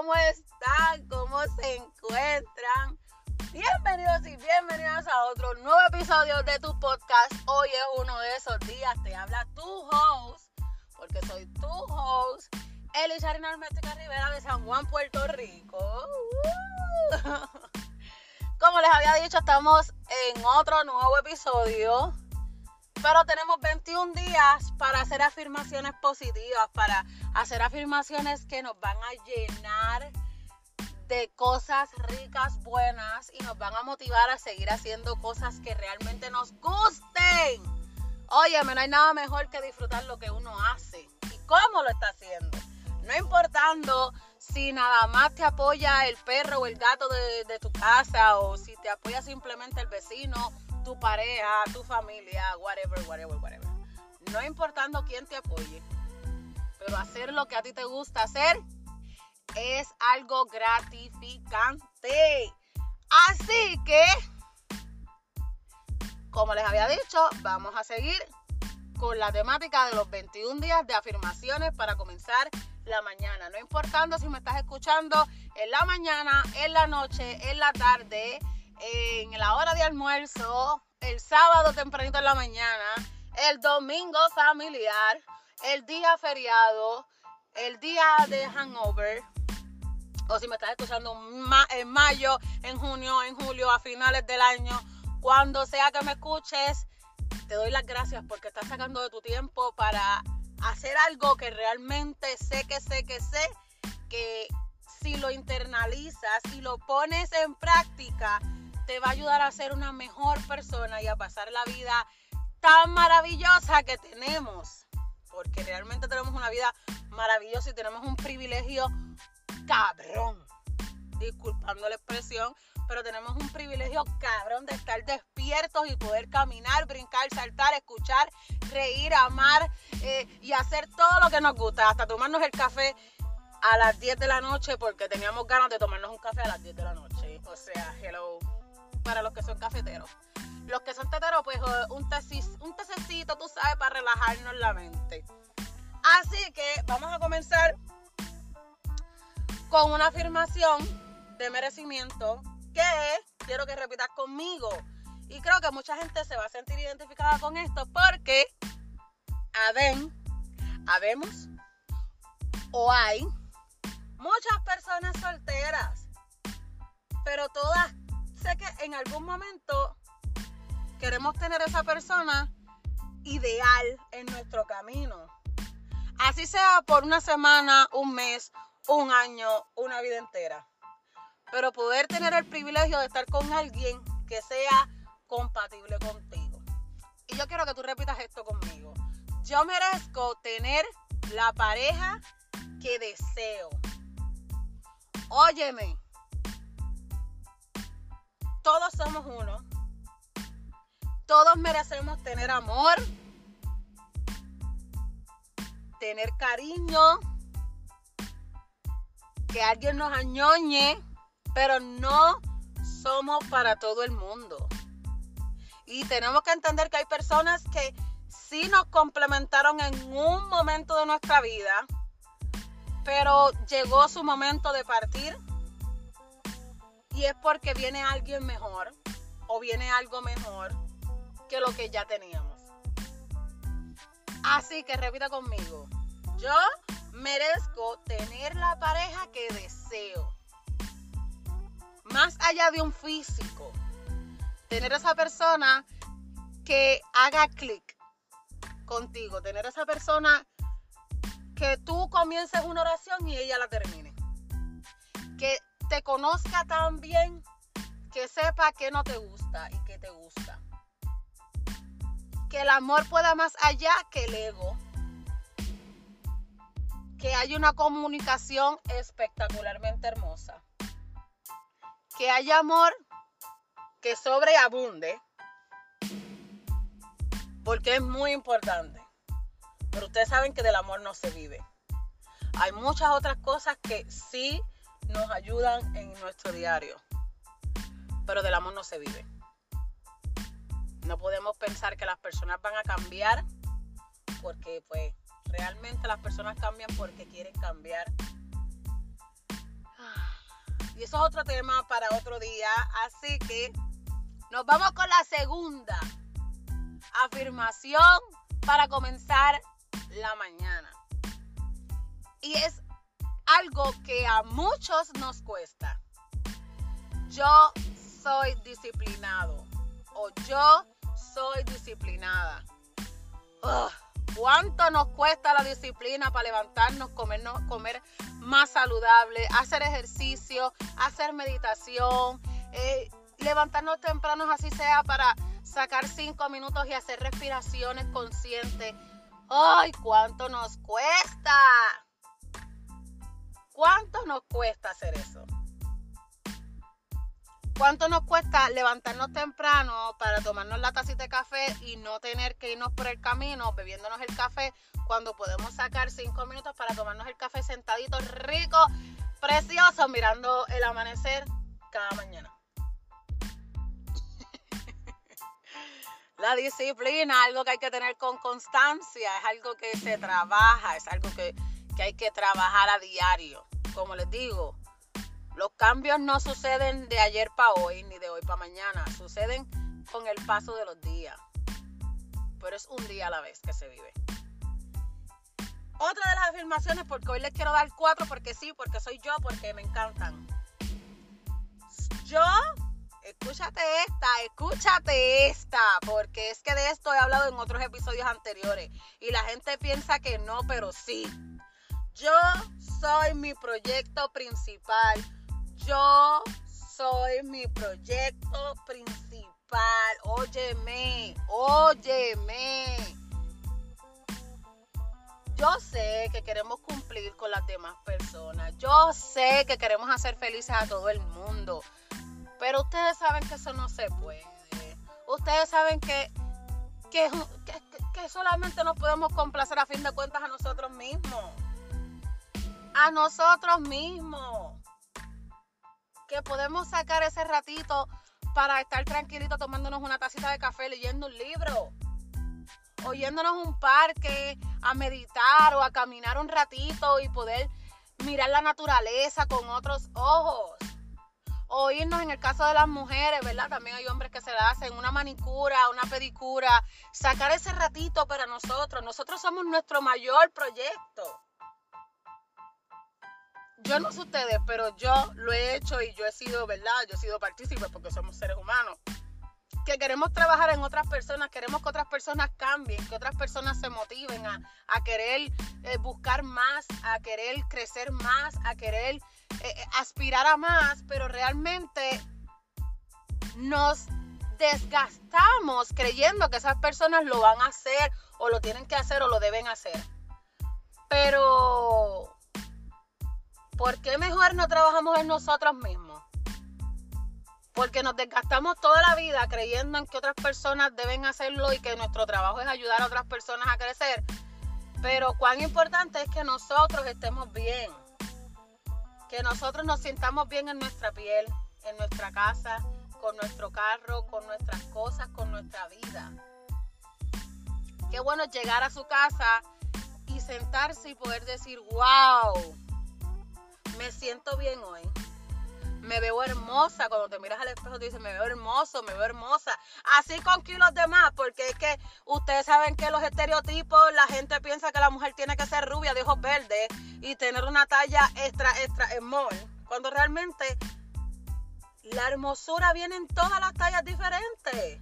¿cómo están? ¿Cómo se encuentran? Bienvenidos y bienvenidas a otro nuevo episodio de tu podcast. Hoy es uno de esos días, te habla tu host, porque soy tu host, Elisarina Almética Rivera de San Juan, Puerto Rico. Como les había dicho, estamos en otro nuevo episodio pero tenemos 21 días para hacer afirmaciones positivas, para hacer afirmaciones que nos van a llenar de cosas ricas, buenas y nos van a motivar a seguir haciendo cosas que realmente nos gusten. Oye, no hay nada mejor que disfrutar lo que uno hace y cómo lo está haciendo. No importando si nada más te apoya el perro o el gato de, de tu casa o si te apoya simplemente el vecino tu pareja, tu familia, whatever, whatever, whatever. No importando quién te apoye, pero hacer lo que a ti te gusta hacer es algo gratificante. Así que, como les había dicho, vamos a seguir con la temática de los 21 días de afirmaciones para comenzar la mañana. No importando si me estás escuchando en la mañana, en la noche, en la tarde, en la hora de almuerzo, el sábado tempranito en la mañana, el domingo familiar, el día feriado, el día de hangover, o si me estás escuchando en mayo, en junio, en julio, a finales del año, cuando sea que me escuches, te doy las gracias porque estás sacando de tu tiempo para hacer algo que realmente sé que sé que sé que si lo internalizas y lo pones en práctica, te va a ayudar a ser una mejor persona y a pasar la vida tan maravillosa que tenemos. Porque realmente tenemos una vida maravillosa y tenemos un privilegio cabrón. Disculpando la expresión, pero tenemos un privilegio cabrón de estar despiertos y poder caminar, brincar, saltar, escuchar, reír, amar eh, y hacer todo lo que nos gusta, hasta tomarnos el café a las 10 de la noche porque teníamos ganas de tomarnos un café a las 10 de la noche. O sea, hello para los que son cafeteros. Los que son teteros, pues un, tesis, un tececito, tú sabes, para relajarnos la mente. Así que vamos a comenzar con una afirmación de merecimiento que quiero que repitas conmigo. Y creo que mucha gente se va a sentir identificada con esto porque haben, habemos o hay muchas personas solteras, pero todas sé que en algún momento queremos tener esa persona ideal en nuestro camino. Así sea por una semana, un mes, un año, una vida entera. Pero poder tener el privilegio de estar con alguien que sea compatible contigo. Y yo quiero que tú repitas esto conmigo. Yo merezco tener la pareja que deseo. Óyeme, todos somos uno. Todos merecemos tener amor, tener cariño, que alguien nos añoñe, pero no somos para todo el mundo. Y tenemos que entender que hay personas que sí nos complementaron en un momento de nuestra vida, pero llegó su momento de partir y es porque viene alguien mejor o viene algo mejor que lo que ya teníamos. Así que repita conmigo. Yo merezco tener la pareja que deseo. Más allá de un físico. Tener esa persona que haga clic contigo. Tener esa persona que tú comiences una oración y ella la termine. Que te conozca tan bien que sepa que no te gusta y que te gusta. Que el amor pueda más allá que el ego. Que haya una comunicación espectacularmente hermosa. Que haya amor que sobreabunde. Porque es muy importante. Pero ustedes saben que del amor no se vive. Hay muchas otras cosas que sí nos ayudan en nuestro diario. Pero del amor no se vive. No podemos pensar que las personas van a cambiar porque pues realmente las personas cambian porque quieren cambiar. Y eso es otro tema para otro día. Así que nos vamos con la segunda afirmación para comenzar la mañana. Y es algo que a muchos nos cuesta. Yo soy disciplinado o yo soy disciplinada. ¿Cuánto nos cuesta la disciplina para levantarnos, comernos, comer más saludable, hacer ejercicio, hacer meditación, eh, levantarnos tempranos así sea para sacar cinco minutos y hacer respiraciones conscientes? ¡Ay, cuánto nos cuesta! ¿Cuánto nos cuesta hacer eso? ¿Cuánto nos cuesta levantarnos temprano para tomarnos la tacita de café y no tener que irnos por el camino bebiéndonos el café cuando podemos sacar cinco minutos para tomarnos el café sentadito rico, precioso, mirando el amanecer cada mañana? La disciplina, algo que hay que tener con constancia, es algo que se trabaja, es algo que, que hay que trabajar a diario. Como les digo, los cambios no suceden de ayer para hoy ni de hoy para mañana, suceden con el paso de los días. Pero es un día a la vez que se vive. Otra de las afirmaciones, porque hoy les quiero dar cuatro, porque sí, porque soy yo, porque me encantan. Yo, escúchate esta, escúchate esta, porque es que de esto he hablado en otros episodios anteriores y la gente piensa que no, pero sí. Yo soy mi proyecto principal yo soy mi proyecto principal. Óyeme, óyeme. Yo sé que queremos cumplir con las demás personas. Yo sé que queremos hacer felices a todo el mundo. Pero ustedes saben que eso no se puede. Ustedes saben que, que, que solamente nos podemos complacer a fin de cuentas a nosotros mismos. A nosotros mismos que podemos sacar ese ratito para estar tranquilito tomándonos una tacita de café, leyendo un libro, oyéndonos un parque, a meditar o a caminar un ratito y poder mirar la naturaleza con otros ojos. O irnos en el caso de las mujeres, ¿verdad? También hay hombres que se la hacen una manicura, una pedicura, sacar ese ratito para nosotros. Nosotros somos nuestro mayor proyecto yo no sé ustedes, pero yo lo he hecho y yo he sido, ¿verdad? Yo he sido partícipe porque somos seres humanos. Que queremos trabajar en otras personas, queremos que otras personas cambien, que otras personas se motiven a, querer eh, buscar más, a querer crecer más, a querer eh, eh, aspirar a más, pero realmente nos desgastamos creyendo que esas personas lo van a hacer o lo tienen que hacer o lo deben hacer. Pero ¿por qué mejor no trabajamos en nosotros mismos? Porque nos desgastamos toda la vida creyendo en que otras personas deben hacerlo y que nuestro trabajo es ayudar a otras personas a crecer. Pero cuán importante es que nosotros estemos bien. Que nosotros nos sintamos bien en nuestra piel, en nuestra casa, con nuestro carro, con nuestras cosas, con nuestra vida. Qué bueno llegar a su casa y sentarse y poder decir, wow, me siento bien hoy. Me veo hermosa. Cuando te miras al espejo, te dices, me veo hermoso, me veo hermosa. Así con kilos de más, porque es que ustedes saben que los estereotipos, la gente piensa que la mujer tiene que ser rubia, de ojos verdes y tener una talla extra, extra small. Cuando realmente la hermosura viene en todas las tallas diferentes.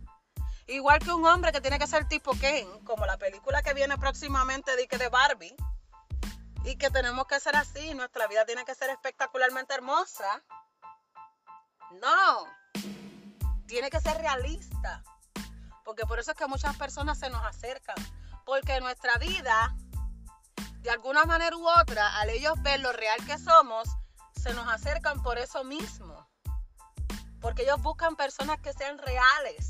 Igual que un hombre que tiene que ser tipo Ken, como la película que viene próximamente de Barbie y que tenemos que ser así, nuestra vida tiene que ser espectacularmente hermosa. No, tiene que ser realista, porque por eso es que muchas personas se nos acercan, porque nuestra vida, de alguna manera u otra, al ellos ver lo real que somos, se nos acercan por eso mismo, porque ellos buscan personas que sean reales.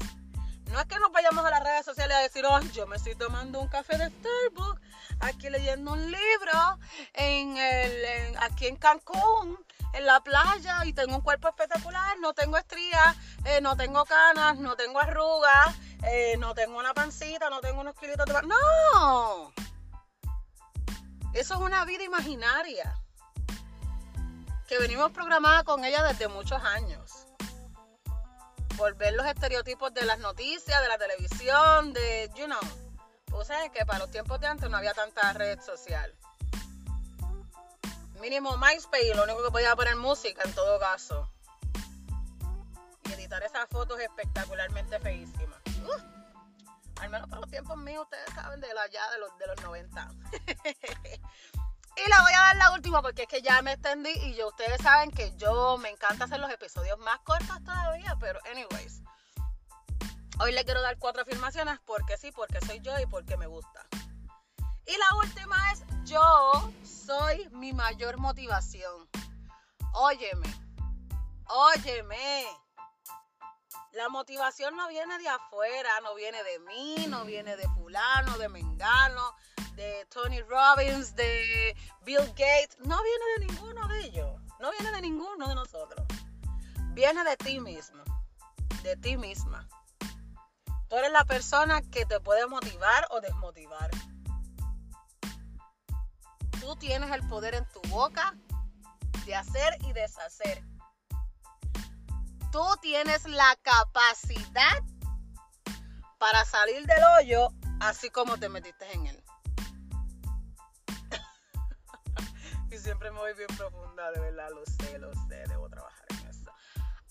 No es que nos vayamos a las redes sociales a decir, oh, yo me estoy tomando un café de Starbucks aquí leyendo un libro en el, aquí en Cancún, en la playa, y tengo un cuerpo espectacular, no tengo estrías, eh, no tengo canas, no tengo arrugas, eh, no tengo una pancita, no tengo unos kilitos de... ¡No! Eso es una vida imaginaria. que venimos programada con ella desde muchos años. Por ver los estereotipos de las noticias, de la televisión, de, you know. Pues sabes que para los tiempos de antes no había tanta red social. Mínimo MySpace, lo único que podía poner música en todo caso. Y editar esas fotos espectacularmente feísimas. Al menos para los tiempos míos, ustedes saben de la ya de los, de los 90. Y le voy a dar la última porque es que ya me extendí y yo ustedes saben que yo me encanta hacer los episodios más cortos todavía, pero anyways. Hoy le quiero dar cuatro afirmaciones porque sí, porque soy yo y porque me gusta. Y la última es yo soy mi mayor motivación. Óyeme, óyeme. La motivación no viene de afuera, no viene de mí, no viene de fulano, de mengano, de Tony Robbins, de Bill Gates, no viene de ninguno de ellos, no viene de ninguno de nosotros. Viene de ti mismo, de ti misma. Tú eres la persona que te puede motivar o desmotivar. Tú tienes el poder en tu boca de hacer y deshacer. Tú tienes la capacidad para salir del hoyo así como te metiste en él. siempre me voy bien profunda, de verdad, lo sé, lo sé, debo trabajar en eso.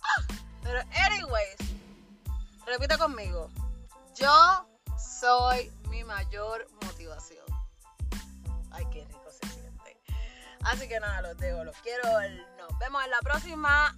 Ah, pero, anyways, repite conmigo. Yo soy mi mayor motivación. Ay, qué rico se siente. Así que nada, los dejo, los quiero. Nos vemos en la próxima.